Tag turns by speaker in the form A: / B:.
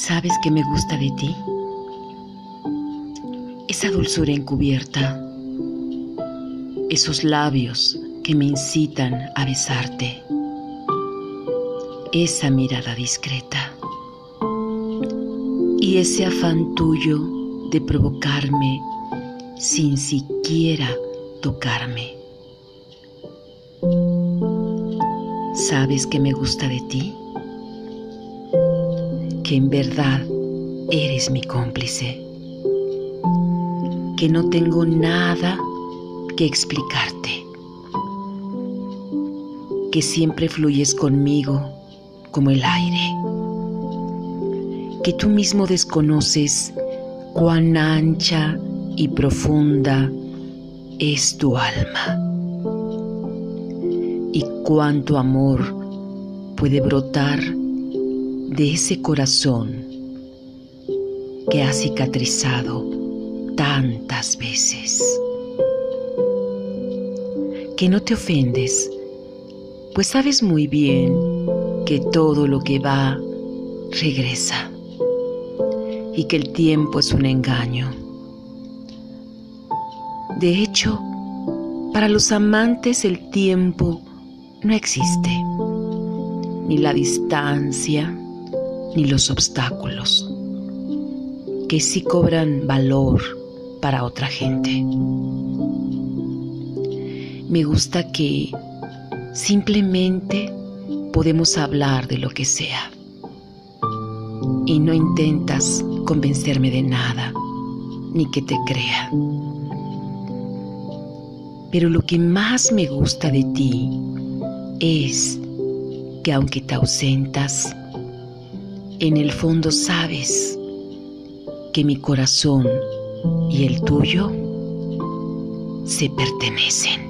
A: ¿Sabes qué me gusta de ti? Esa dulzura encubierta, esos labios que me incitan a besarte, esa mirada discreta y ese afán tuyo de provocarme sin siquiera tocarme. ¿Sabes qué me gusta de ti? Que en verdad eres mi cómplice. Que no tengo nada que explicarte. Que siempre fluyes conmigo como el aire. Que tú mismo desconoces cuán ancha y profunda es tu alma y cuánto amor puede brotar de ese corazón que ha cicatrizado tantas veces. Que no te ofendes, pues sabes muy bien que todo lo que va regresa y que el tiempo es un engaño. De hecho, para los amantes el tiempo no existe, ni la distancia, ni los obstáculos, que sí cobran valor para otra gente. Me gusta que simplemente podemos hablar de lo que sea y no intentas convencerme de nada, ni que te crea. Pero lo que más me gusta de ti es que aunque te ausentas, en el fondo sabes que mi corazón y el tuyo se pertenecen.